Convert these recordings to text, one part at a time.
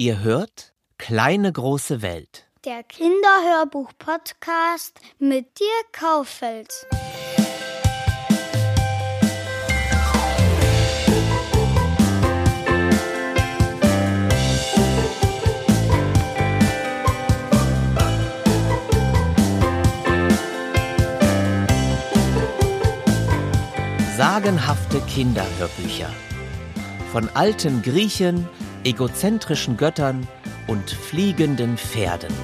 Ihr hört Kleine große Welt. Der Kinderhörbuch-Podcast mit Dirk Kauffeld. Sagenhafte Kinderhörbücher. Von alten Griechen, egozentrischen Göttern und fliegenden Pferden.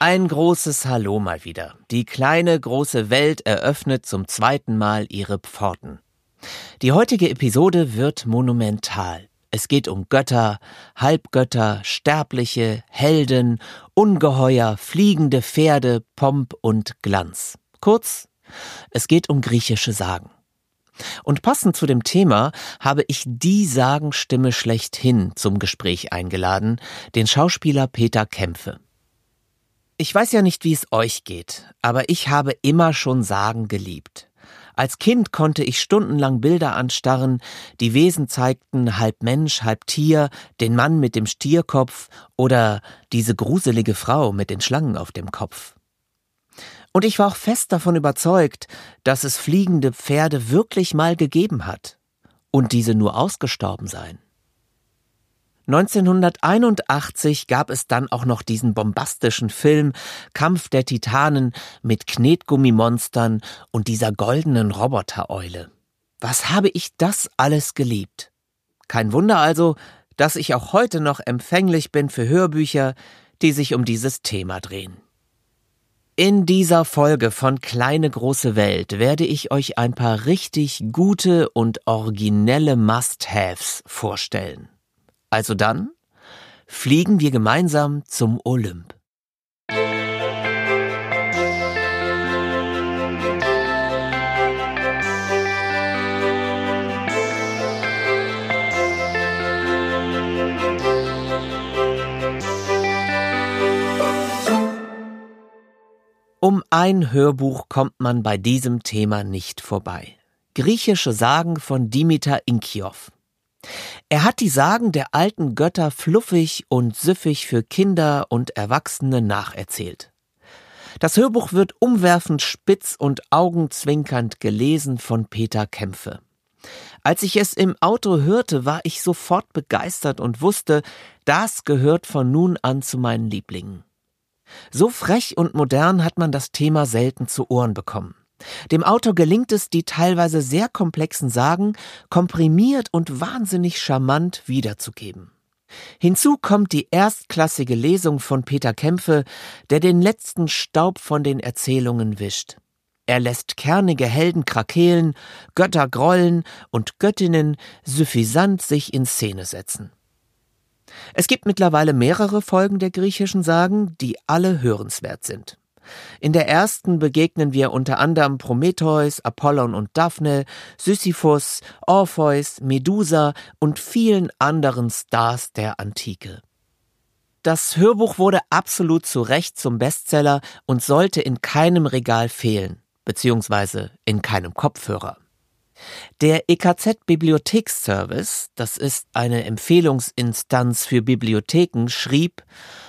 Ein großes Hallo mal wieder. Die kleine große Welt eröffnet zum zweiten Mal ihre Pforten. Die heutige Episode wird monumental. Es geht um Götter, Halbgötter, Sterbliche, Helden, Ungeheuer, fliegende Pferde, Pomp und Glanz. Kurz, es geht um griechische Sagen. Und passend zu dem Thema habe ich die Sagenstimme schlechthin zum Gespräch eingeladen, den Schauspieler Peter Kämpfe. Ich weiß ja nicht, wie es euch geht, aber ich habe immer schon Sagen geliebt. Als Kind konnte ich stundenlang Bilder anstarren, die Wesen zeigten halb Mensch, halb Tier, den Mann mit dem Stierkopf oder diese gruselige Frau mit den Schlangen auf dem Kopf. Und ich war auch fest davon überzeugt, dass es fliegende Pferde wirklich mal gegeben hat und diese nur ausgestorben seien. 1981 gab es dann auch noch diesen bombastischen Film Kampf der Titanen mit Knetgummimonstern und dieser goldenen Robotereule. Was habe ich das alles geliebt? Kein Wunder also, dass ich auch heute noch empfänglich bin für Hörbücher, die sich um dieses Thema drehen. In dieser Folge von Kleine große Welt werde ich euch ein paar richtig gute und originelle Must-Haves vorstellen. Also dann fliegen wir gemeinsam zum Olymp. Um ein Hörbuch kommt man bei diesem Thema nicht vorbei. Griechische Sagen von Dimitar Inkiov. Er hat die Sagen der alten Götter fluffig und süffig für Kinder und Erwachsene nacherzählt. Das Hörbuch wird umwerfend spitz und augenzwinkernd gelesen von Peter Kämpfe. Als ich es im Auto hörte, war ich sofort begeistert und wusste, das gehört von nun an zu meinen Lieblingen. So frech und modern hat man das Thema selten zu Ohren bekommen. Dem Autor gelingt es, die teilweise sehr komplexen Sagen komprimiert und wahnsinnig charmant wiederzugeben. Hinzu kommt die erstklassige Lesung von Peter Kämpfe, der den letzten Staub von den Erzählungen wischt. Er lässt kernige Helden krakeelen, Götter grollen und Göttinnen suffisant sich in Szene setzen. Es gibt mittlerweile mehrere Folgen der griechischen Sagen, die alle hörenswert sind. In der ersten begegnen wir unter anderem Prometheus, Apollon und Daphne, Sisyphus, Orpheus, Medusa und vielen anderen Stars der Antike. Das Hörbuch wurde absolut zu Recht zum Bestseller und sollte in keinem Regal fehlen, beziehungsweise in keinem Kopfhörer. Der EKZ Bibliotheksservice, das ist eine Empfehlungsinstanz für Bibliotheken, schrieb,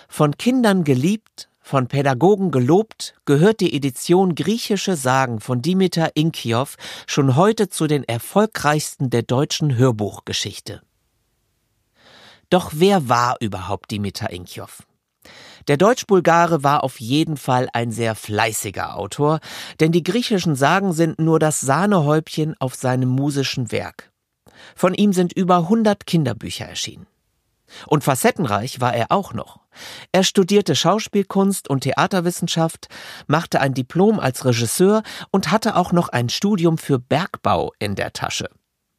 von Kindern geliebt, von Pädagogen gelobt, gehört die Edition Griechische Sagen von Dimitar Inkiov schon heute zu den erfolgreichsten der deutschen Hörbuchgeschichte. Doch wer war überhaupt Dimitar Inkiov? Der Deutsch-Bulgare war auf jeden Fall ein sehr fleißiger Autor, denn die griechischen Sagen sind nur das Sahnehäubchen auf seinem musischen Werk. Von ihm sind über 100 Kinderbücher erschienen. Und facettenreich war er auch noch. Er studierte Schauspielkunst und Theaterwissenschaft, machte ein Diplom als Regisseur und hatte auch noch ein Studium für Bergbau in der Tasche.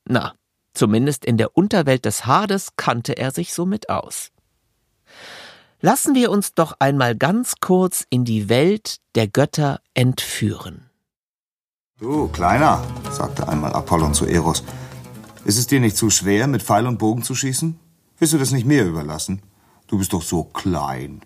Na, zumindest in der Unterwelt des Hades kannte er sich somit aus. Lassen wir uns doch einmal ganz kurz in die Welt der Götter entführen. Du, Kleiner, sagte einmal Apollon zu Eros, ist es dir nicht zu schwer, mit Pfeil und Bogen zu schießen? Willst du das nicht mir überlassen? Du bist doch so klein.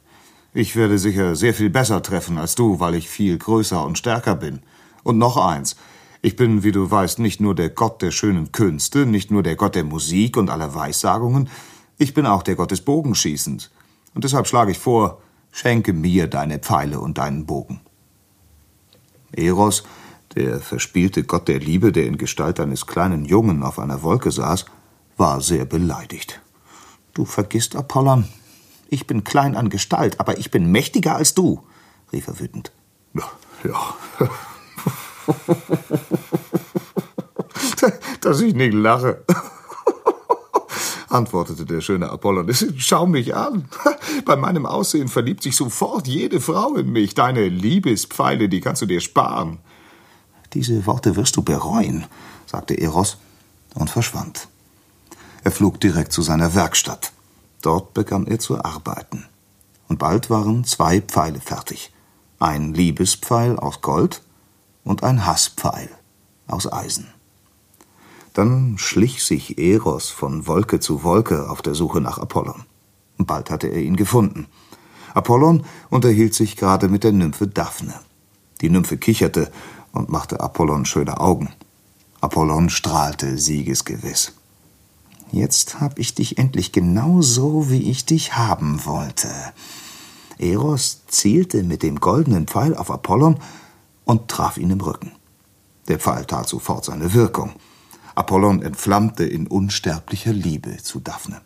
Ich werde sicher sehr viel besser treffen als du, weil ich viel größer und stärker bin. Und noch eins. Ich bin, wie du weißt, nicht nur der Gott der schönen Künste, nicht nur der Gott der Musik und aller Weissagungen, ich bin auch der Gott des Bogenschießens. Und deshalb schlage ich vor, schenke mir deine Pfeile und deinen Bogen. Eros, der verspielte Gott der Liebe, der in Gestalt eines kleinen Jungen auf einer Wolke saß, war sehr beleidigt. Du vergisst, Apollon. Ich bin klein an Gestalt, aber ich bin mächtiger als du, rief er wütend. Ja, ja. Dass ich nicht lache, antwortete der schöne Apollon. Schau mich an. Bei meinem Aussehen verliebt sich sofort jede Frau in mich. Deine Liebespfeile, die kannst du dir sparen. Diese Worte wirst du bereuen, sagte Eros und verschwand. Er flog direkt zu seiner Werkstatt. Dort begann er zu arbeiten. Und bald waren zwei Pfeile fertig. Ein Liebespfeil aus Gold und ein Hasspfeil aus Eisen. Dann schlich sich Eros von Wolke zu Wolke auf der Suche nach Apollon. Bald hatte er ihn gefunden. Apollon unterhielt sich gerade mit der Nymphe Daphne. Die Nymphe kicherte und machte Apollon schöne Augen. Apollon strahlte siegesgewiss. Jetzt hab ich dich endlich genau so, wie ich dich haben wollte. Eros zielte mit dem goldenen Pfeil auf Apollon und traf ihn im Rücken. Der Pfeil tat sofort seine Wirkung. Apollon entflammte in unsterblicher Liebe zu Daphne.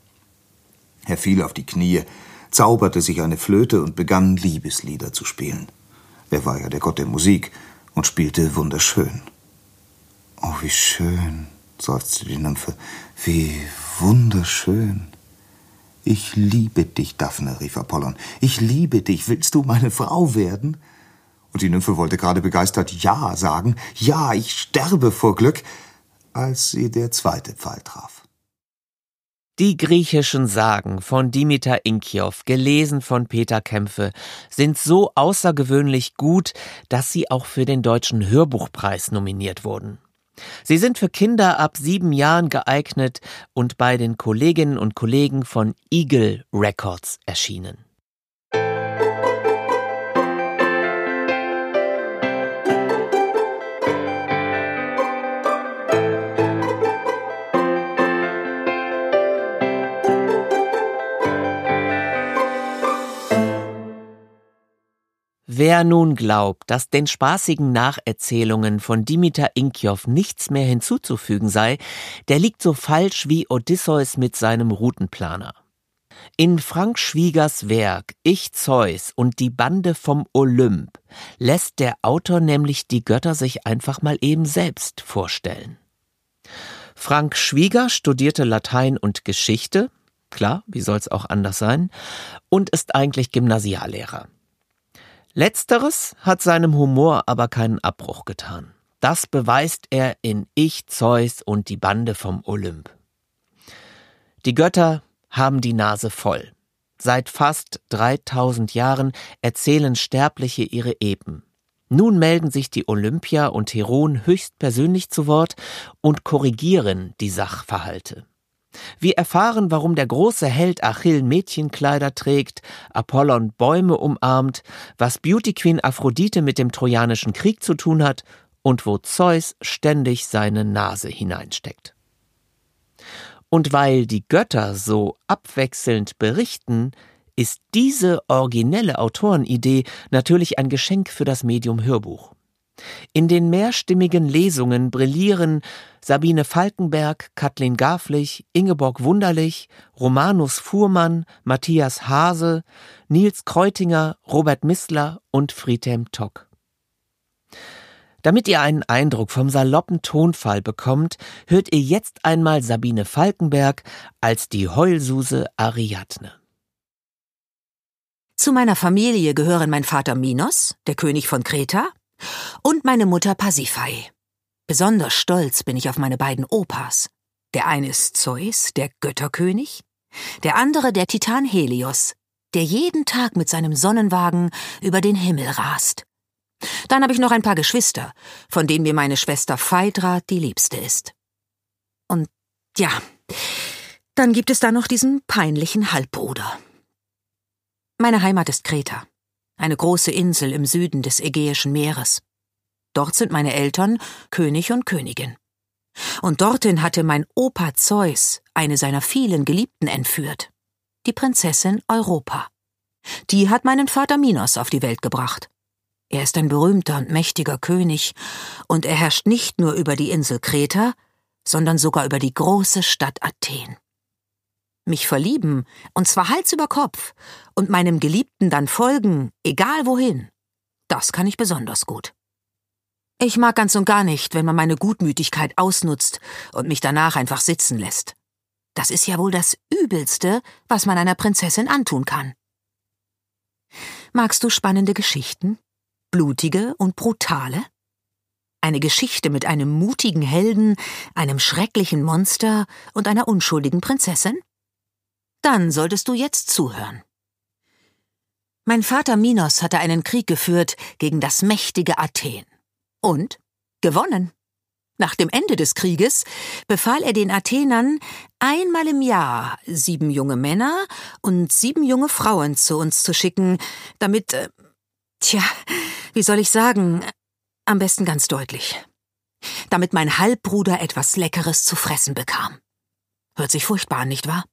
Er fiel auf die Knie, zauberte sich eine Flöte und begann Liebeslieder zu spielen. Er war ja der Gott der Musik und spielte wunderschön. Oh, wie schön, seufzte die Nymphe, wie wunderschön. Ich liebe dich, Daphne, rief Apollon. Ich liebe dich. Willst du meine Frau werden? Und die Nymphe wollte gerade begeistert Ja sagen. Ja, ich sterbe vor Glück, als sie der zweite Pfeil traf. Die griechischen Sagen von Dimitar Inkiow, gelesen von Peter Kämpfe, sind so außergewöhnlich gut, dass sie auch für den Deutschen Hörbuchpreis nominiert wurden. Sie sind für Kinder ab sieben Jahren geeignet und bei den Kolleginnen und Kollegen von Eagle Records erschienen. Wer nun glaubt, dass den spaßigen Nacherzählungen von Dimitar Inkjow nichts mehr hinzuzufügen sei, der liegt so falsch wie Odysseus mit seinem Routenplaner. In Frank Schwiegers Werk Ich Zeus und die Bande vom Olymp lässt der Autor nämlich die Götter sich einfach mal eben selbst vorstellen. Frank Schwieger studierte Latein und Geschichte, klar, wie soll's auch anders sein, und ist eigentlich Gymnasiallehrer. Letzteres hat seinem Humor aber keinen Abbruch getan. Das beweist er in Ich, Zeus und die Bande vom Olymp. Die Götter haben die Nase voll. Seit fast 3000 Jahren erzählen Sterbliche ihre Epen. Nun melden sich die Olympia und Heron höchstpersönlich zu Wort und korrigieren die Sachverhalte. Wir erfahren, warum der große Held Achill Mädchenkleider trägt, Apollon Bäume umarmt, was Beauty Queen Aphrodite mit dem Trojanischen Krieg zu tun hat und wo Zeus ständig seine Nase hineinsteckt. Und weil die Götter so abwechselnd berichten, ist diese originelle Autorenidee natürlich ein Geschenk für das Medium Hörbuch. In den mehrstimmigen Lesungen brillieren Sabine Falkenberg, Kathleen Garflich, Ingeborg Wunderlich, Romanus Fuhrmann, Matthias Hase, Nils Kreutinger, Robert Missler und Friedhelm Tock. Damit ihr einen Eindruck vom saloppen Tonfall bekommt, hört ihr jetzt einmal Sabine Falkenberg als die Heulsuse Ariadne. Zu meiner Familie gehören mein Vater Minos, der König von Kreta, und meine Mutter Pasiphai. Besonders stolz bin ich auf meine beiden Opas. Der eine ist Zeus, der Götterkönig, der andere der Titan Helios, der jeden Tag mit seinem Sonnenwagen über den Himmel rast. Dann habe ich noch ein paar Geschwister, von denen mir meine Schwester Phaedra die liebste ist. Und ja, dann gibt es da noch diesen peinlichen Halbbruder. Meine Heimat ist Kreta, eine große Insel im Süden des Ägäischen Meeres. Dort sind meine Eltern König und Königin. Und dorthin hatte mein Opa Zeus eine seiner vielen Geliebten entführt, die Prinzessin Europa. Die hat meinen Vater Minos auf die Welt gebracht. Er ist ein berühmter und mächtiger König, und er herrscht nicht nur über die Insel Kreta, sondern sogar über die große Stadt Athen. Mich verlieben, und zwar Hals über Kopf, und meinem Geliebten dann folgen, egal wohin, das kann ich besonders gut. Ich mag ganz und gar nicht, wenn man meine Gutmütigkeit ausnutzt und mich danach einfach sitzen lässt. Das ist ja wohl das Übelste, was man einer Prinzessin antun kann. Magst du spannende Geschichten? Blutige und brutale? Eine Geschichte mit einem mutigen Helden, einem schrecklichen Monster und einer unschuldigen Prinzessin? Dann solltest du jetzt zuhören. Mein Vater Minos hatte einen Krieg geführt gegen das mächtige Athen. Und gewonnen. Nach dem Ende des Krieges befahl er den Athenern, einmal im Jahr sieben junge Männer und sieben junge Frauen zu uns zu schicken, damit, äh, tja, wie soll ich sagen, am besten ganz deutlich, damit mein Halbbruder etwas Leckeres zu fressen bekam. Hört sich furchtbar an, nicht wahr?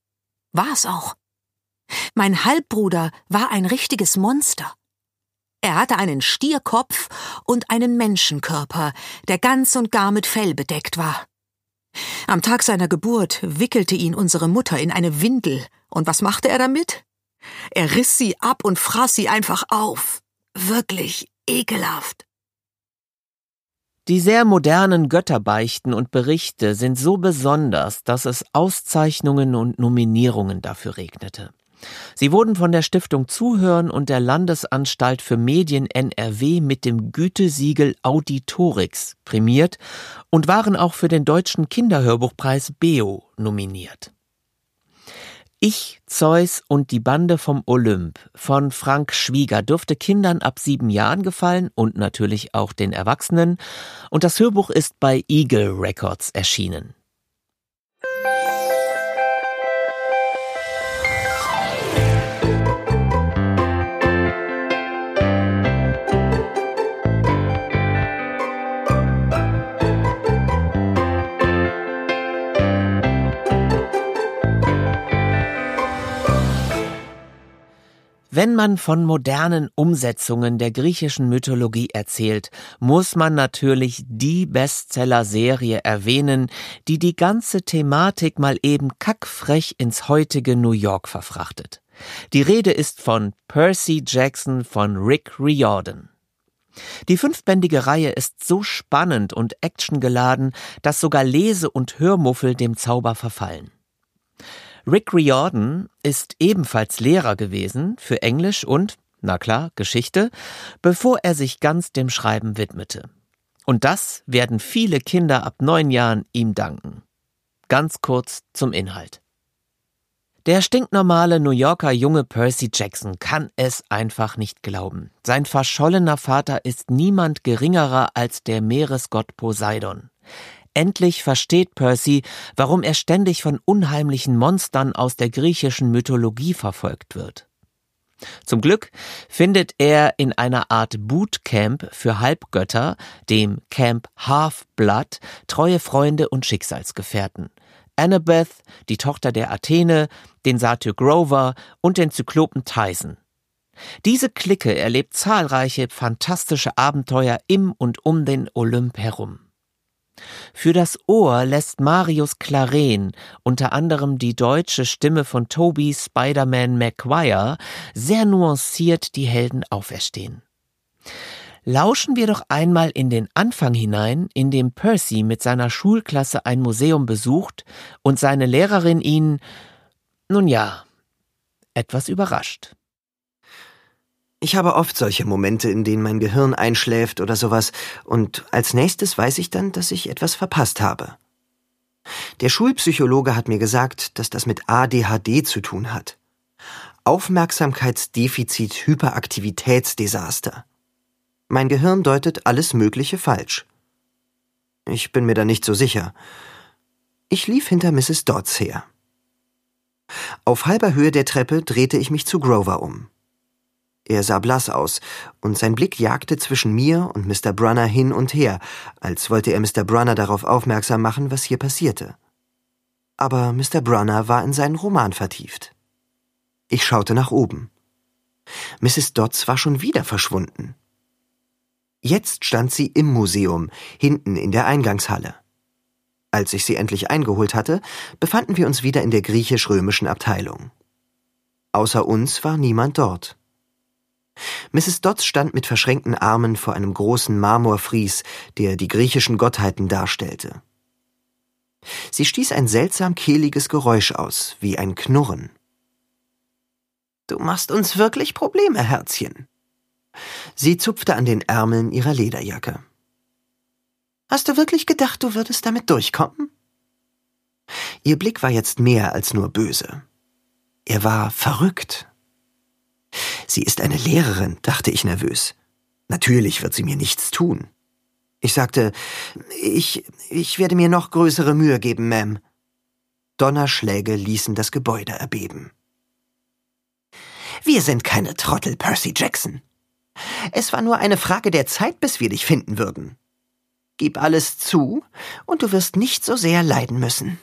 War es auch. Mein Halbbruder war ein richtiges Monster. Er hatte einen Stierkopf und einen Menschenkörper, der ganz und gar mit Fell bedeckt war. Am Tag seiner Geburt wickelte ihn unsere Mutter in eine Windel, und was machte er damit? Er riss sie ab und fraß sie einfach auf. Wirklich ekelhaft. Die sehr modernen Götterbeichten und Berichte sind so besonders, dass es Auszeichnungen und Nominierungen dafür regnete. Sie wurden von der Stiftung Zuhören und der Landesanstalt für Medien NRW mit dem Gütesiegel Auditorix prämiert und waren auch für den Deutschen Kinderhörbuchpreis BEO nominiert. Ich, Zeus und die Bande vom Olymp von Frank Schwieger dürfte Kindern ab sieben Jahren gefallen und natürlich auch den Erwachsenen. Und das Hörbuch ist bei Eagle Records erschienen. Wenn man von modernen Umsetzungen der griechischen Mythologie erzählt, muss man natürlich die Bestseller-Serie erwähnen, die die ganze Thematik mal eben kackfrech ins heutige New York verfrachtet. Die Rede ist von Percy Jackson von Rick Riordan. Die fünfbändige Reihe ist so spannend und actiongeladen, dass sogar Lese- und Hörmuffel dem Zauber verfallen. Rick Riordan ist ebenfalls Lehrer gewesen für Englisch und, na klar, Geschichte, bevor er sich ganz dem Schreiben widmete. Und das werden viele Kinder ab neun Jahren ihm danken. Ganz kurz zum Inhalt. Der stinknormale New Yorker Junge Percy Jackson kann es einfach nicht glauben. Sein verschollener Vater ist niemand geringerer als der Meeresgott Poseidon. Endlich versteht Percy, warum er ständig von unheimlichen Monstern aus der griechischen Mythologie verfolgt wird. Zum Glück findet er in einer Art Bootcamp für Halbgötter, dem Camp Half-Blood, treue Freunde und Schicksalsgefährten. Annabeth, die Tochter der Athene, den Satyr Grover und den Zyklopen Tyson. Diese Clique erlebt zahlreiche fantastische Abenteuer im und um den Olymp herum. Für das Ohr lässt Marius Claren, unter anderem die deutsche Stimme von Toby Spider-Man Maguire, sehr nuanciert die Helden auferstehen. Lauschen wir doch einmal in den Anfang hinein, in dem Percy mit seiner Schulklasse ein Museum besucht und seine Lehrerin ihn, nun ja, etwas überrascht. Ich habe oft solche Momente, in denen mein Gehirn einschläft oder sowas, und als nächstes weiß ich dann, dass ich etwas verpasst habe. Der Schulpsychologe hat mir gesagt, dass das mit ADHD zu tun hat. Aufmerksamkeitsdefizit-Hyperaktivitätsdesaster. Mein Gehirn deutet alles Mögliche falsch. Ich bin mir da nicht so sicher. Ich lief hinter Mrs. Dodds her. Auf halber Höhe der Treppe drehte ich mich zu Grover um. Er sah blass aus, und sein Blick jagte zwischen mir und Mr. Brunner hin und her, als wollte er Mr. Brunner darauf aufmerksam machen, was hier passierte. Aber Mr. Brunner war in seinen Roman vertieft. Ich schaute nach oben. Mrs. Dodds war schon wieder verschwunden. Jetzt stand sie im Museum, hinten in der Eingangshalle. Als ich sie endlich eingeholt hatte, befanden wir uns wieder in der griechisch-römischen Abteilung. Außer uns war niemand dort. Mrs. Dodds stand mit verschränkten Armen vor einem großen Marmorfries, der die griechischen Gottheiten darstellte. Sie stieß ein seltsam kehliges Geräusch aus, wie ein Knurren. Du machst uns wirklich Probleme, Herzchen. Sie zupfte an den Ärmeln ihrer Lederjacke. Hast du wirklich gedacht, du würdest damit durchkommen? Ihr Blick war jetzt mehr als nur böse. Er war verrückt. Sie ist eine Lehrerin, dachte ich nervös. Natürlich wird sie mir nichts tun. Ich sagte, ich, ich werde mir noch größere Mühe geben, Ma'am. Donnerschläge ließen das Gebäude erbeben. Wir sind keine Trottel, Percy Jackson. Es war nur eine Frage der Zeit, bis wir dich finden würden. Gib alles zu, und du wirst nicht so sehr leiden müssen.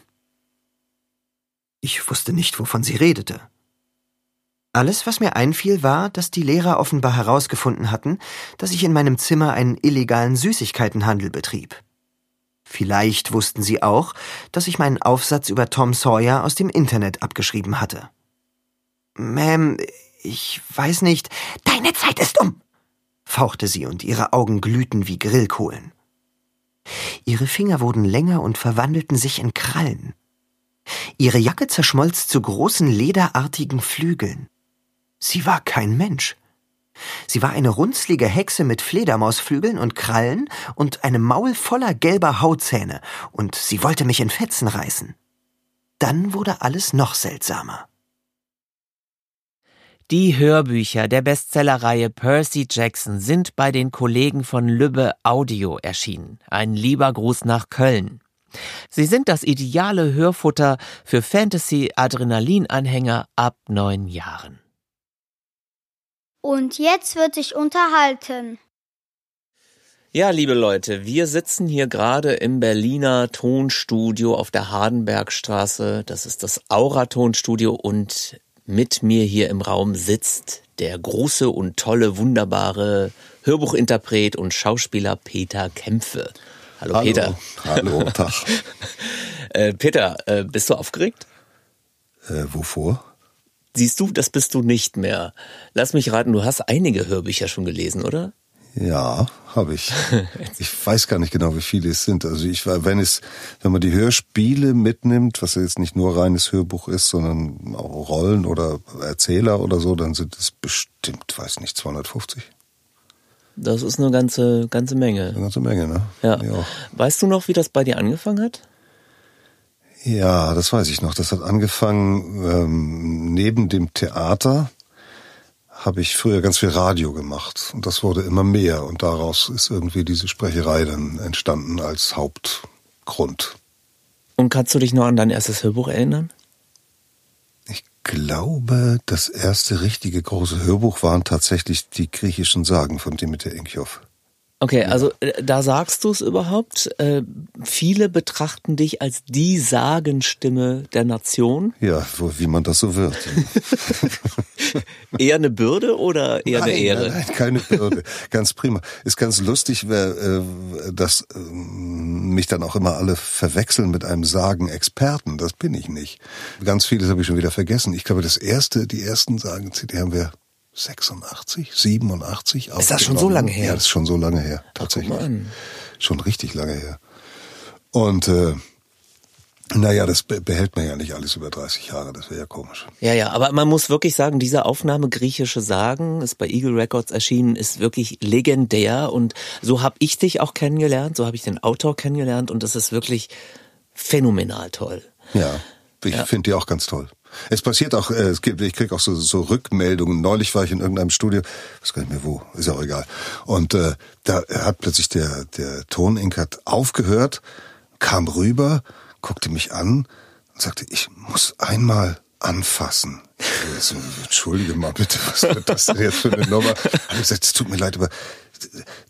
Ich wusste nicht, wovon sie redete. Alles, was mir einfiel, war, dass die Lehrer offenbar herausgefunden hatten, dass ich in meinem Zimmer einen illegalen Süßigkeitenhandel betrieb. Vielleicht wussten sie auch, dass ich meinen Aufsatz über Tom Sawyer aus dem Internet abgeschrieben hatte. Ma'am, ich weiß nicht. Deine Zeit ist um! fauchte sie und ihre Augen glühten wie Grillkohlen. Ihre Finger wurden länger und verwandelten sich in Krallen. Ihre Jacke zerschmolz zu großen lederartigen Flügeln. Sie war kein Mensch. Sie war eine runzlige Hexe mit Fledermausflügeln und Krallen und einem Maul voller gelber Hautzähne, und sie wollte mich in Fetzen reißen. Dann wurde alles noch seltsamer. Die Hörbücher der Bestsellerreihe Percy Jackson sind bei den Kollegen von Lübbe Audio erschienen. Ein lieber Gruß nach Köln. Sie sind das ideale Hörfutter für Fantasy-Adrenalin-Anhänger ab neun Jahren. Und jetzt wird sich unterhalten. Ja, liebe Leute, wir sitzen hier gerade im Berliner Tonstudio auf der Hardenbergstraße. Das ist das Aura Tonstudio und mit mir hier im Raum sitzt der große und tolle, wunderbare Hörbuchinterpret und Schauspieler Peter Kämpfe. Hallo, Hallo Peter. Hallo, Tag. äh, Peter, äh, bist du aufgeregt? Äh, wovor? Siehst du, das bist du nicht mehr. Lass mich raten, du hast einige Hörbücher schon gelesen, oder? Ja, habe ich. Ich weiß gar nicht genau, wie viele es sind. Also ich war, wenn es, wenn man die Hörspiele mitnimmt, was ja jetzt nicht nur reines Hörbuch ist, sondern auch Rollen oder Erzähler oder so, dann sind es bestimmt, weiß nicht, 250. Das ist eine ganze, ganze Menge. Eine ganze Menge, ne? Ja. Weißt du noch, wie das bei dir angefangen hat? Ja, das weiß ich noch. Das hat angefangen ähm, neben dem Theater habe ich früher ganz viel Radio gemacht und das wurde immer mehr und daraus ist irgendwie diese Sprecherei dann entstanden als Hauptgrund. Und kannst du dich noch an dein erstes Hörbuch erinnern? Ich glaube, das erste richtige große Hörbuch waren tatsächlich die griechischen Sagen von Dimitri Inkjoff. Okay, also äh, da sagst du es überhaupt. Äh, viele betrachten dich als die Sagenstimme der Nation. Ja, wie man das so wird. eher eine Bürde oder eher nein, eine Ehre? Nein, nein, keine Bürde. ganz prima. Ist ganz lustig, äh, dass äh, mich dann auch immer alle verwechseln mit einem Sagen-Experten. Das bin ich nicht. Ganz vieles habe ich schon wieder vergessen. Ich glaube, das erste, die ersten Sagen-CD haben wir 86, 87. Ist das schon so lange her? Ja, das ist schon so lange her, tatsächlich. Ach, schon richtig lange her. Und äh, naja, das behält man ja nicht alles über 30 Jahre, das wäre ja komisch. Ja, ja, aber man muss wirklich sagen, diese Aufnahme griechische Sagen ist bei Eagle Records erschienen, ist wirklich legendär und so habe ich dich auch kennengelernt, so habe ich den Autor kennengelernt und das ist wirklich phänomenal toll. Ja, ich ja. finde die auch ganz toll. Es passiert auch, äh, es gibt, ich krieg auch so, so Rückmeldungen. Neulich war ich in irgendeinem Studio, weiß gar nicht mehr wo, ist auch egal. Und äh, da hat plötzlich der der Toninkert aufgehört, kam rüber, guckte mich an und sagte, ich muss einmal anfassen. Also, Entschuldige mal bitte, was wird das denn jetzt für eine Nummer? Hab ich gesagt, es tut mir leid, aber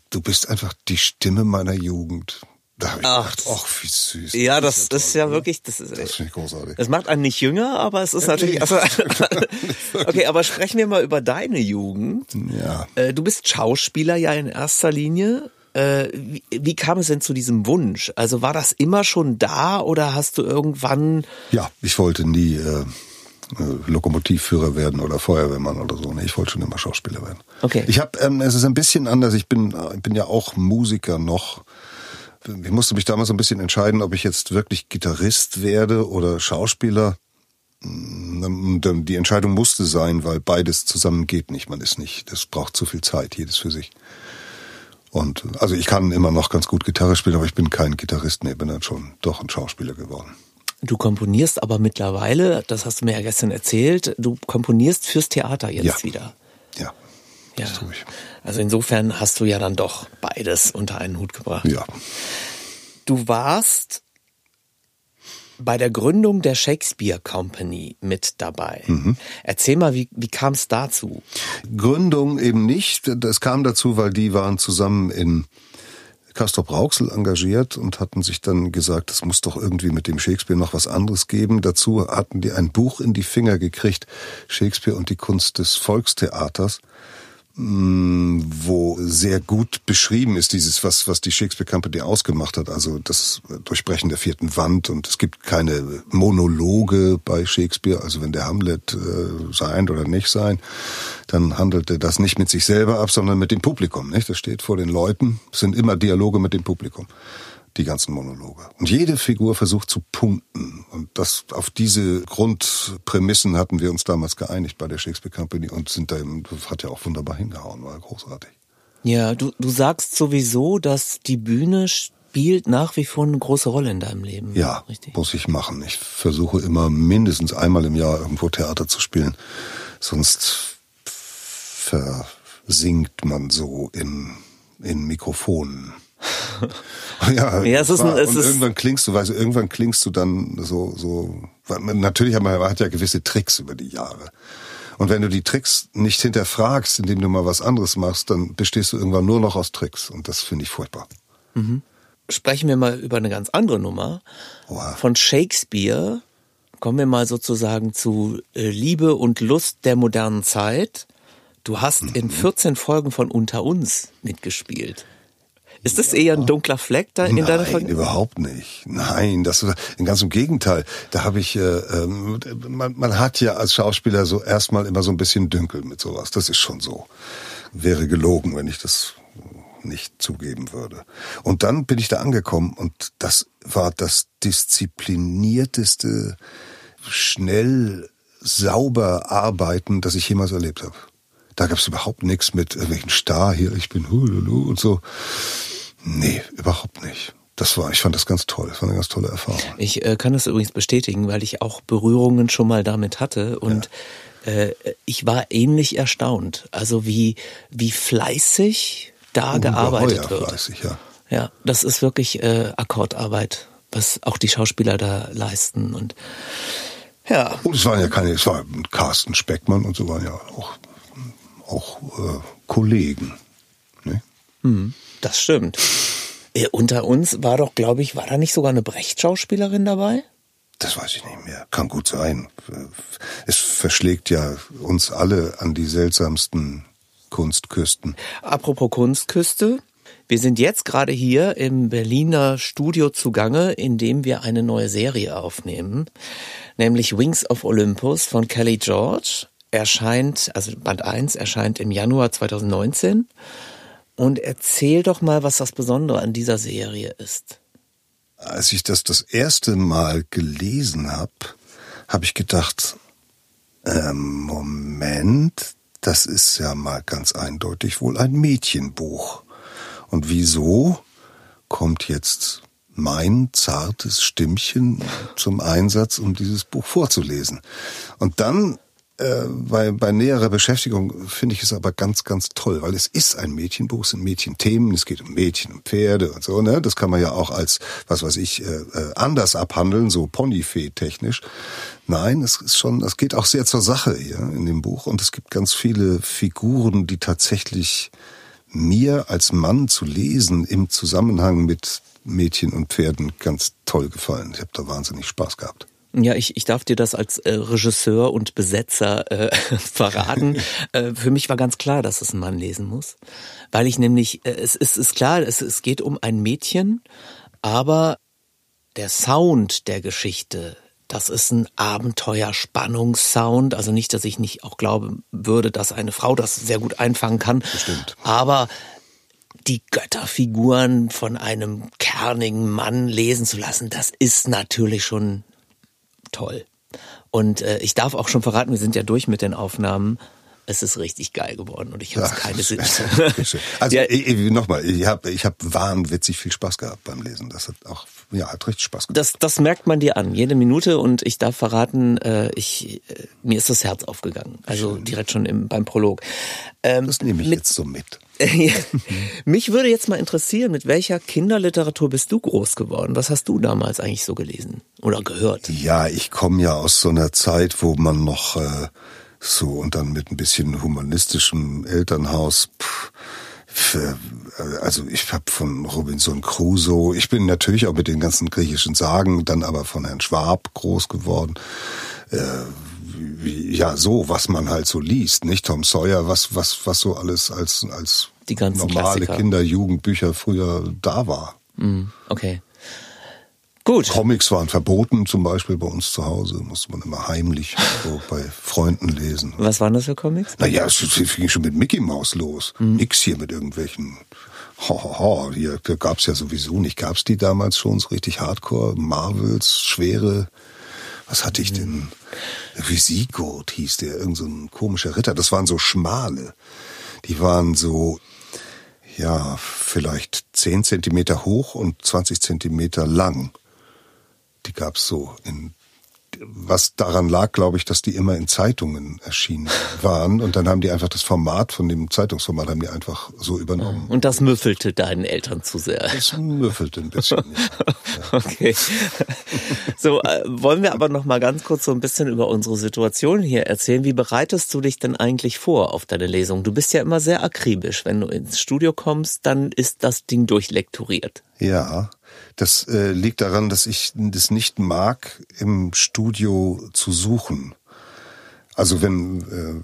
du bist einfach die Stimme meiner Jugend. Da habe ich Ach, gedacht, ach, wie süß. Ja, das, das ist ja toll, ne? wirklich, das ist, Das finde ich großartig. das macht einen nicht jünger, aber es ist natürlich, also, okay, aber sprechen wir mal über deine Jugend. Ja. Äh, Du bist Schauspieler ja in erster Linie. Äh, Wie, wie kam es denn zu diesem Wunsch? Also war das immer schon da oder hast du irgendwann, Ja, ich wollte nie äh, äh, Lokomotivführer werden oder Feuerwehrmann oder so. Nee, ich wollte schon immer Schauspieler werden. Okay. Ich habe, ähm, es ist ein bisschen anders. Ich bin, äh, bin ja auch Musiker noch. Ich musste mich damals so ein bisschen entscheiden, ob ich jetzt wirklich Gitarrist werde oder Schauspieler. Mm, Die Entscheidung musste sein, weil beides zusammen geht nicht. Man ist nicht. Das braucht zu viel Zeit, jedes für sich. Und also ich kann immer noch ganz gut Gitarre spielen, aber ich bin kein Gitarrist mehr, bin dann schon doch ein Schauspieler geworden. du komponierst aber mittlerweile, das hast du mir ja gestern erzählt, du komponierst fürs Theater jetzt Ja. wieder. Ja, Ja. das tue ich. Also insofern hast du ja dann doch beides unter einen Hut gebracht. Ja. Du warst bei der Gründung der Shakespeare Company mit dabei. Mhm. Erzähl mal, wie, wie kam es dazu? Gründung eben nicht. Das kam dazu, weil die waren zusammen in Castrop Rauxel engagiert und hatten sich dann gesagt, es muss doch irgendwie mit dem Shakespeare noch was anderes geben. Dazu hatten die ein Buch in die Finger gekriegt, Shakespeare und die Kunst des Volkstheaters, wo sehr gut beschrieben ist, dieses, was, was die Shakespeare Company ausgemacht hat, also das Durchbrechen der vierten Wand und es gibt keine Monologe bei Shakespeare, also wenn der Hamlet äh, sein oder nicht sein, dann handelt er das nicht mit sich selber ab, sondern mit dem Publikum, nicht? Das steht vor den Leuten, es sind immer Dialoge mit dem Publikum die ganzen Monologe. Und jede Figur versucht zu punkten. Und das, auf diese Grundprämissen hatten wir uns damals geeinigt bei der Shakespeare Company und sind da, eben- das hat ja auch wunderbar hingehauen, war großartig. Ja, du, du sagst sowieso, dass die Bühne spielt nach wie vor eine große Rolle in deinem Leben. Ja, richtig. muss ich machen. Ich versuche immer mindestens einmal im Jahr irgendwo Theater zu spielen. Sonst versinkt man so in, in Mikrofonen. ja, Ja, es ist ein- es und ist- irgendwann klingst du, weißt du, irgendwann klingst du dann so, so, natürlich hat man, man hat ja gewisse Tricks über die Jahre. Und wenn du die Tricks nicht hinterfragst, indem du mal was anderes machst, dann bestehst du irgendwann nur noch aus Tricks. Und das finde ich furchtbar. Sprechen wir mal über eine ganz andere Nummer. Oha. Von Shakespeare kommen wir mal sozusagen zu äh, Liebe und Lust der modernen Zeit. Du hast in 14 Folgen von Unter uns mitgespielt. Ist das eher ein dunkler Fleck da in deiner Nein, Vergangenheit? überhaupt nicht. Nein, das ganz im Gegenteil. Da habe ich, äh, ähm, man, man hat ja als Schauspieler so erstmal immer so ein bisschen Dünkel mit sowas. Das ist schon so. Wäre gelogen, wenn ich das nicht zugeben würde. Und dann bin ich da angekommen und das war das disziplinierteste, schnell, sauber arbeiten, das ich jemals erlebt habe. Da gab es überhaupt nichts mit irgendwelchen Star hier, ich bin hululu und so. Nee, überhaupt nicht. Das war, ich fand das ganz toll. Das war eine ganz tolle Erfahrung. Ich äh, kann das übrigens bestätigen, weil ich auch Berührungen schon mal damit hatte und äh, ich war ähnlich erstaunt. Also wie, wie fleißig da gearbeitet Ungeheuer wird. fleißig, ja. Ja, das ist wirklich äh, Akkordarbeit, was auch die Schauspieler da leisten. Und ja, Und es waren ja keine, es war Carsten Speckmann und so waren ja auch, auch äh, Kollegen. Ne? das stimmt. Äh, unter uns war doch, glaube ich, war da nicht sogar eine Brecht-Schauspielerin dabei? Das weiß ich nicht mehr. Kann gut sein. Es verschlägt ja uns alle an die seltsamsten Kunstküsten. Apropos Kunstküste. Wir sind jetzt gerade hier im Berliner Studio zugange, in dem wir eine neue Serie aufnehmen, nämlich Wings of Olympus von Kelly George. Erscheint, also Band 1 erscheint im Januar 2019. Und erzähl doch mal, was das Besondere an dieser Serie ist. Als ich das das erste Mal gelesen habe, habe ich gedacht, ähm, Moment, das ist ja mal ganz eindeutig wohl ein Mädchenbuch. Und wieso kommt jetzt mein zartes Stimmchen zum Einsatz, um dieses Buch vorzulesen? Und dann Äh, bei, bei näherer Beschäftigung finde ich es aber ganz, ganz toll, weil es ist ein Mädchenbuch, es sind Mädchenthemen, es geht um Mädchen und Pferde und so, ne? Das kann man ja auch als, was weiß ich, äh, äh anders abhandeln, so Ponyfee-technisch. Nein, es ist schon, es geht auch sehr zur Sache hier in dem Buch und es gibt ganz viele Figuren, die tatsächlich mir als Mann zu lesen im Zusammenhang mit Mädchen und Pferden ganz toll gefallen. Ich habe da wahnsinnig Spaß gehabt. Ja, ich, ich darf dir das als äh, Regisseur und Besetzer äh, verraten. äh, für mich war ganz klar, dass es ein Mann lesen muss, weil ich nämlich, äh, es, es ist klar, es, es geht um ein Mädchen, aber der Sound der Geschichte, das ist ein Abenteuer-Spannungssound. Also nicht, dass ich nicht auch glauben würde, dass eine Frau das sehr gut einfangen kann. Bestimmt. Aber die Götterfiguren von einem kernigen Mann lesen zu lassen, das ist natürlich schon toll. Und äh, ich darf auch schon verraten, wir sind ja durch mit den Aufnahmen. Es ist richtig geil geworden und ich habe keine Sinn. Also ja, nochmal, ich habe ich hab wahnwitzig viel Spaß gehabt beim Lesen. Das hat auch ja hat richtig Spaß gemacht. Das das merkt man dir an jede Minute und ich darf verraten, äh, ich äh, mir ist das Herz aufgegangen. Also Schön. direkt schon im, beim Prolog. Ähm, das nehme ich mit, jetzt so mit. Mich würde jetzt mal interessieren, mit welcher Kinderliteratur bist du groß geworden? Was hast du damals eigentlich so gelesen oder gehört? Ja, ich komme ja aus so einer Zeit, wo man noch äh, so und dann mit ein bisschen humanistischem Elternhaus. Pff, äh, also ich habe von Robinson Crusoe, ich bin natürlich auch mit den ganzen griechischen Sagen, dann aber von Herrn Schwab groß geworden. Äh, ja, so, was man halt so liest, nicht Tom Sawyer, was, was, was so alles als, als Die ganzen normale Klassiker. Kinder, Jugendbücher früher da war. Mm, okay. Gut. Comics waren verboten, zum Beispiel bei uns zu Hause, musste man immer heimlich so bei Freunden lesen. Was waren das für Comics? Naja, es fing schon mit Mickey Mouse los. Mhm. Nix hier mit irgendwelchen ho, ho, ho. Hier gab's ja sowieso nicht. Gab's die damals schon so richtig Hardcore? Marvels, schwere was hatte ich denn? Visigoth hieß der, irgend so ein komischer Ritter. Das waren so schmale. Die waren so, ja, vielleicht zehn Zentimeter hoch und 20 Zentimeter lang. Die gab's so in was daran lag, glaube ich, dass die immer in Zeitungen erschienen waren und dann haben die einfach das Format von dem Zeitungsformat haben die einfach so übernommen. Und das müffelte deinen Eltern zu sehr. Das müffelte ein bisschen. Ja. okay. So äh, wollen wir aber noch mal ganz kurz so ein bisschen über unsere Situation hier erzählen. Wie bereitest du dich denn eigentlich vor auf deine Lesung? Du bist ja immer sehr akribisch. Wenn du ins Studio kommst, dann ist das Ding durchlekturiert. Ja, das äh, liegt daran, dass ich das nicht mag, im Studio zu suchen. Also wenn äh,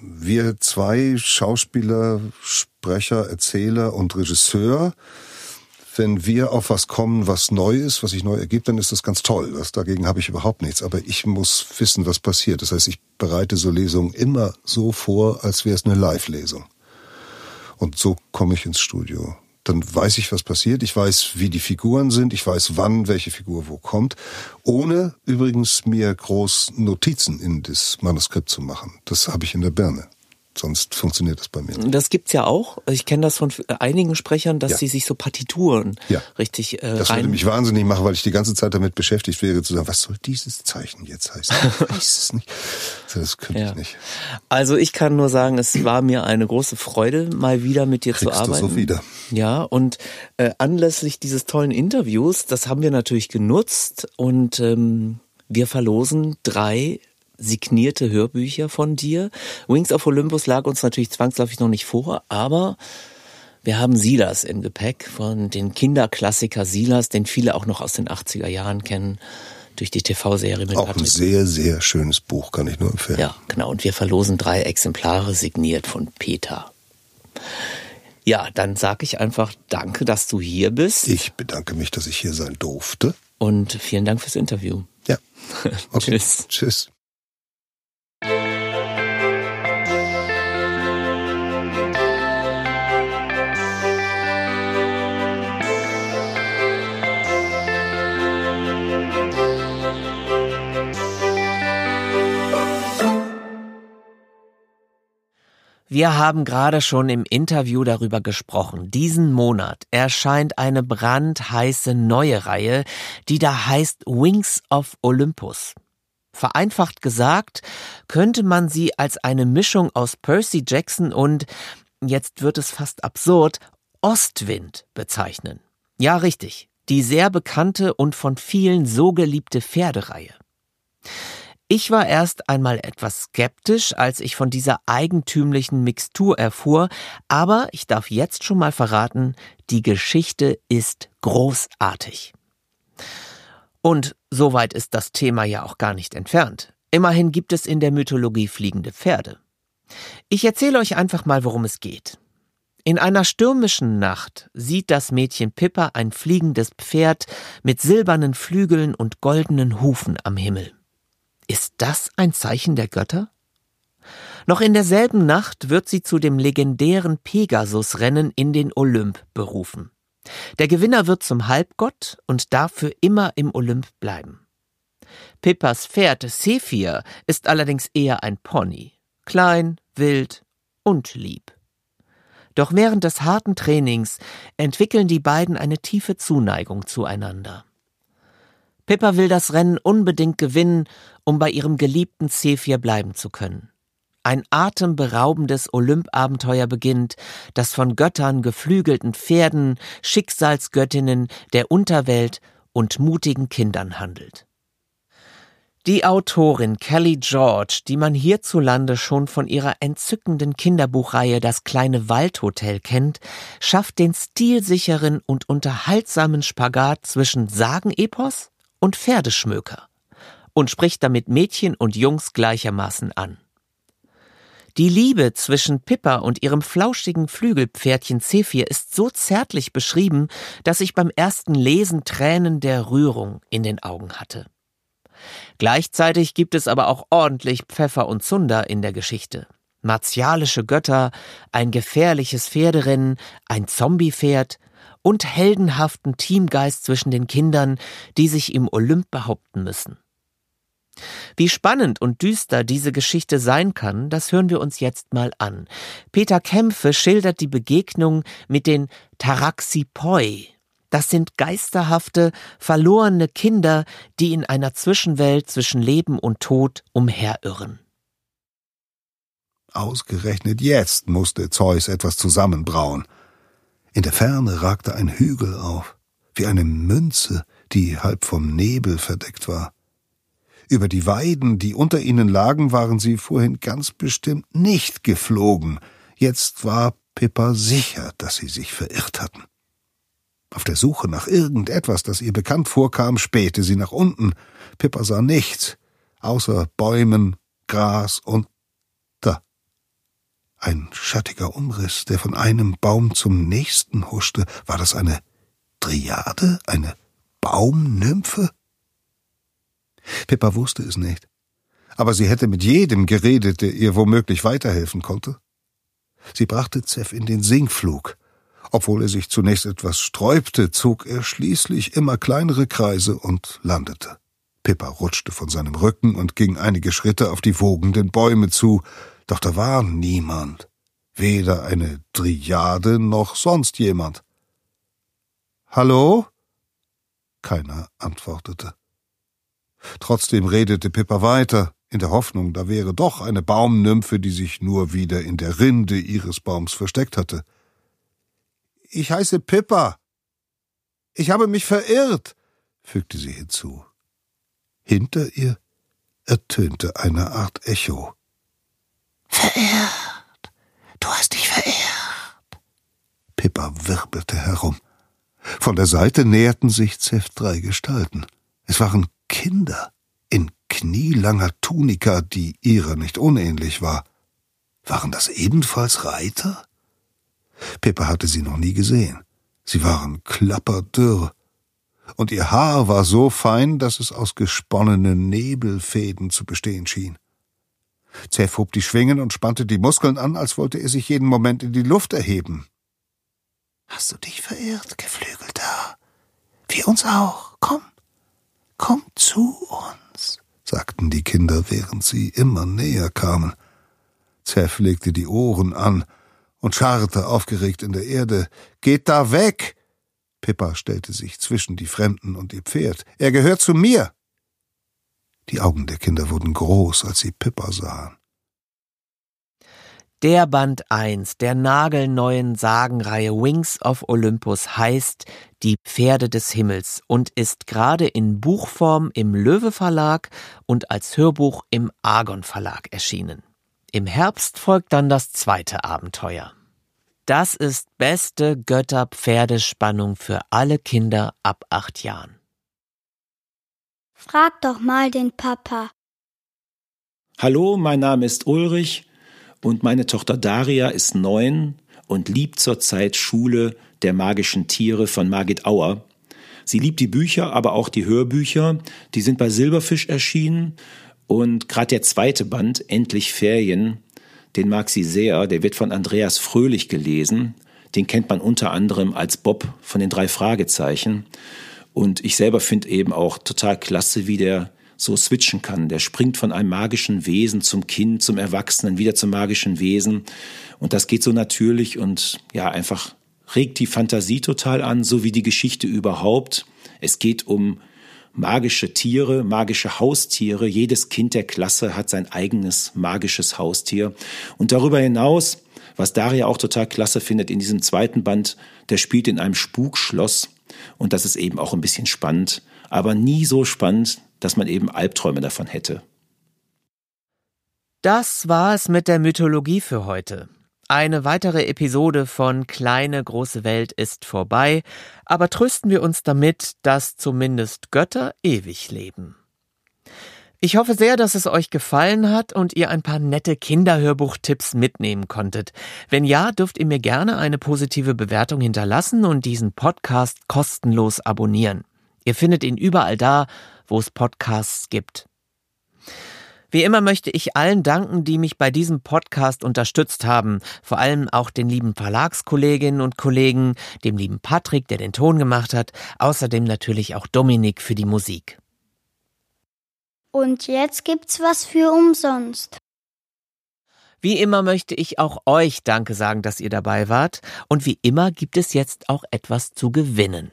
wir zwei Schauspieler, Sprecher, Erzähler und Regisseur, wenn wir auf was kommen, was neu ist, was sich neu ergibt, dann ist das ganz toll. Das, dagegen habe ich überhaupt nichts. Aber ich muss wissen, was passiert. Das heißt, ich bereite so Lesungen immer so vor, als wäre es eine Live-Lesung. Und so komme ich ins Studio dann weiß ich, was passiert. Ich weiß, wie die Figuren sind. Ich weiß, wann welche Figur wo kommt. Ohne übrigens mir groß Notizen in das Manuskript zu machen. Das habe ich in der Birne. Sonst funktioniert das bei mir nicht. Das gibt's ja auch. Ich kenne das von einigen Sprechern, dass ja. sie sich so Partituren ja. richtig äh, Das würde mich wahnsinnig machen, weil ich die ganze Zeit damit beschäftigt wäre, zu sagen, was soll dieses Zeichen jetzt heißen? Ich weiß es nicht. Das könnte ja. ich nicht. Also ich kann nur sagen, es war mir eine große Freude, mal wieder mit dir Kriegst zu arbeiten. Du so wieder. Ja, und äh, anlässlich dieses tollen Interviews, das haben wir natürlich genutzt und ähm, wir verlosen drei signierte Hörbücher von dir. Wings of Olympus lag uns natürlich zwangsläufig noch nicht vor, aber wir haben Silas im Gepäck von den Kinderklassiker Silas, den viele auch noch aus den 80er Jahren kennen durch die TV-Serie mit Auch Patrick. ein sehr, sehr schönes Buch, kann ich nur empfehlen. Ja, genau. Und wir verlosen drei Exemplare signiert von Peter. Ja, dann sage ich einfach Danke, dass du hier bist. Ich bedanke mich, dass ich hier sein durfte. Und vielen Dank fürs Interview. Ja. Okay. Tschüss. Tschüss. Wir haben gerade schon im Interview darüber gesprochen. Diesen Monat erscheint eine brandheiße neue Reihe, die da heißt Wings of Olympus. Vereinfacht gesagt, könnte man sie als eine Mischung aus Percy Jackson und, jetzt wird es fast absurd, Ostwind bezeichnen. Ja, richtig, die sehr bekannte und von vielen so geliebte Pferdereihe. Ich war erst einmal etwas skeptisch, als ich von dieser eigentümlichen Mixtur erfuhr, aber ich darf jetzt schon mal verraten, die Geschichte ist großartig. Und soweit ist das Thema ja auch gar nicht entfernt. Immerhin gibt es in der Mythologie fliegende Pferde. Ich erzähle euch einfach mal, worum es geht. In einer stürmischen Nacht sieht das Mädchen Pippa ein fliegendes Pferd mit silbernen Flügeln und goldenen Hufen am Himmel. Ist das ein Zeichen der Götter? Noch in derselben Nacht wird sie zu dem legendären Pegasusrennen in den Olymp berufen. Der Gewinner wird zum Halbgott und darf für immer im Olymp bleiben. Pippas Pferd Sephir ist allerdings eher ein Pony. Klein, wild und lieb. Doch während des harten Trainings entwickeln die beiden eine tiefe Zuneigung zueinander. Pippa will das Rennen unbedingt gewinnen, um bei ihrem geliebten Zephyr bleiben zu können. Ein atemberaubendes Olympabenteuer beginnt, das von Göttern, geflügelten Pferden, Schicksalsgöttinnen, der Unterwelt und mutigen Kindern handelt. Die Autorin Kelly George, die man hierzulande schon von ihrer entzückenden Kinderbuchreihe Das kleine Waldhotel kennt, schafft den stilsicheren und unterhaltsamen Spagat zwischen Sagenepos und Pferdeschmöker und spricht damit Mädchen und Jungs gleichermaßen an. Die Liebe zwischen Pippa und ihrem flauschigen Flügelpferdchen Zephyr ist so zärtlich beschrieben, dass ich beim ersten Lesen Tränen der Rührung in den Augen hatte. Gleichzeitig gibt es aber auch ordentlich Pfeffer und Zunder in der Geschichte. Martialische Götter, ein gefährliches Pferderennen, ein Zombiepferd, und heldenhaften Teamgeist zwischen den Kindern, die sich im Olymp behaupten müssen. Wie spannend und düster diese Geschichte sein kann, das hören wir uns jetzt mal an. Peter Kämpfe schildert die Begegnung mit den Taraxipoi. Das sind geisterhafte, verlorene Kinder, die in einer Zwischenwelt zwischen Leben und Tod umherirren. Ausgerechnet jetzt musste Zeus etwas zusammenbrauen. In der Ferne ragte ein Hügel auf, wie eine Münze, die halb vom Nebel verdeckt war. Über die Weiden, die unter ihnen lagen, waren sie vorhin ganz bestimmt nicht geflogen. Jetzt war Pippa sicher, dass sie sich verirrt hatten. Auf der Suche nach irgendetwas, das ihr bekannt vorkam, spähte sie nach unten. Pippa sah nichts, außer Bäumen, Gras und ein schattiger Umriss, der von einem Baum zum nächsten huschte. War das eine Triade? Eine Baumnymphe? Pippa wusste es nicht. Aber sie hätte mit jedem geredet, der ihr womöglich weiterhelfen konnte. Sie brachte Zeff in den Sinkflug. Obwohl er sich zunächst etwas sträubte, zog er schließlich immer kleinere Kreise und landete. Pippa rutschte von seinem Rücken und ging einige Schritte auf die wogenden Bäume zu, doch da war niemand, weder eine Triade noch sonst jemand. Hallo? Keiner antwortete. Trotzdem redete Pippa weiter, in der Hoffnung, da wäre doch eine Baumnymphe, die sich nur wieder in der Rinde ihres Baums versteckt hatte. Ich heiße Pippa. Ich habe mich verirrt, fügte sie hinzu. Hinter ihr ertönte eine Art Echo. Verirrt. Du hast dich verirrt. Pippa wirbelte herum. Von der Seite näherten sich Zeff drei Gestalten. Es waren Kinder in knielanger Tunika, die ihrer nicht unähnlich war. Waren das ebenfalls Reiter? Pippa hatte sie noch nie gesehen. Sie waren klapperdürr, und ihr Haar war so fein, dass es aus gesponnenen Nebelfäden zu bestehen schien. Zeff hob die Schwingen und spannte die Muskeln an, als wollte er sich jeden Moment in die Luft erheben. Hast du dich verirrt, Geflügelter? Wir uns auch. Komm, komm zu uns, sagten die Kinder, während sie immer näher kamen. Zeff legte die Ohren an und scharrte aufgeregt in der Erde. Geht da weg! Pippa stellte sich zwischen die Fremden und ihr Pferd. Er gehört zu mir! Die Augen der Kinder wurden groß, als sie Pippa sahen. Der Band 1 der nagelneuen Sagenreihe Wings of Olympus heißt Die Pferde des Himmels und ist gerade in Buchform im Löwe Verlag und als Hörbuch im Argon Verlag erschienen. Im Herbst folgt dann das zweite Abenteuer. Das ist beste Götter-Pferdespannung für alle Kinder ab acht Jahren. Frag doch mal den Papa. Hallo, mein Name ist Ulrich und meine Tochter Daria ist neun und liebt zurzeit Schule der magischen Tiere von Margit Auer. Sie liebt die Bücher, aber auch die Hörbücher. Die sind bei Silberfisch erschienen. Und gerade der zweite Band, Endlich Ferien, den mag sie sehr. Der wird von Andreas Fröhlich gelesen. Den kennt man unter anderem als Bob von den drei Fragezeichen. Und ich selber finde eben auch total klasse, wie der so switchen kann. Der springt von einem magischen Wesen zum Kind, zum Erwachsenen, wieder zum magischen Wesen. Und das geht so natürlich und ja, einfach regt die Fantasie total an, so wie die Geschichte überhaupt. Es geht um magische Tiere, magische Haustiere. Jedes Kind der Klasse hat sein eigenes magisches Haustier. Und darüber hinaus, was Daria auch total klasse findet in diesem zweiten Band, der spielt in einem Spukschloss. Und das ist eben auch ein bisschen spannend, aber nie so spannend, dass man eben Albträume davon hätte. Das war es mit der Mythologie für heute. Eine weitere Episode von Kleine große Welt ist vorbei, aber trösten wir uns damit, dass zumindest Götter ewig leben. Ich hoffe sehr, dass es euch gefallen hat und ihr ein paar nette Kinderhörbuchtipps mitnehmen konntet. Wenn ja, dürft ihr mir gerne eine positive Bewertung hinterlassen und diesen Podcast kostenlos abonnieren. Ihr findet ihn überall da, wo es Podcasts gibt. Wie immer möchte ich allen danken, die mich bei diesem Podcast unterstützt haben, vor allem auch den lieben Verlagskolleginnen und Kollegen, dem lieben Patrick, der den Ton gemacht hat, außerdem natürlich auch Dominik für die Musik. Und jetzt gibt's was für umsonst. Wie immer möchte ich auch euch Danke sagen, dass ihr dabei wart, und wie immer gibt es jetzt auch etwas zu gewinnen.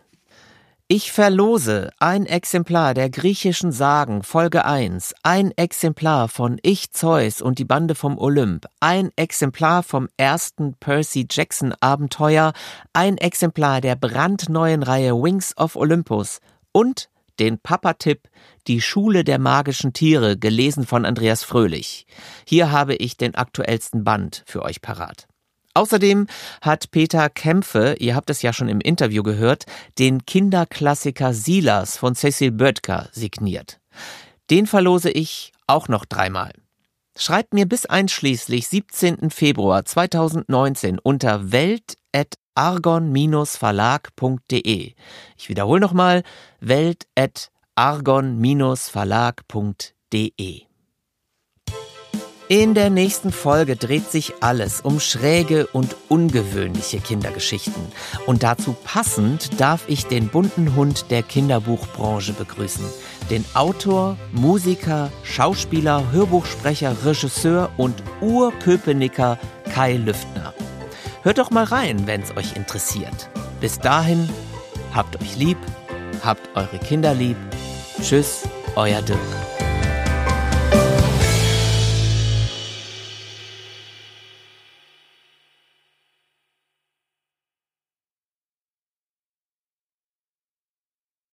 Ich verlose ein Exemplar der griechischen Sagen Folge 1, ein Exemplar von Ich Zeus und die Bande vom Olymp, ein Exemplar vom ersten Percy Jackson Abenteuer, ein Exemplar der brandneuen Reihe Wings of Olympus. Und den Papa-Tipp Die Schule der magischen Tiere, gelesen von Andreas Fröhlich. Hier habe ich den aktuellsten Band für euch parat. Außerdem hat Peter Kämpfe, ihr habt es ja schon im Interview gehört, den Kinderklassiker Silas von Cecil Böttger signiert. Den verlose ich auch noch dreimal. Schreibt mir bis einschließlich 17. Februar 2019 unter welt.argon-verlag.de. Ich wiederhole nochmal, welt.argon-verlag.de. In der nächsten Folge dreht sich alles um schräge und ungewöhnliche Kindergeschichten. Und dazu passend darf ich den bunten Hund der Kinderbuchbranche begrüßen. Den Autor, Musiker, Schauspieler, Hörbuchsprecher, Regisseur und Urköpenicker Kai Lüftner. Hört doch mal rein, wenn es euch interessiert. Bis dahin, habt euch lieb, habt eure Kinder lieb. Tschüss, euer Dirk.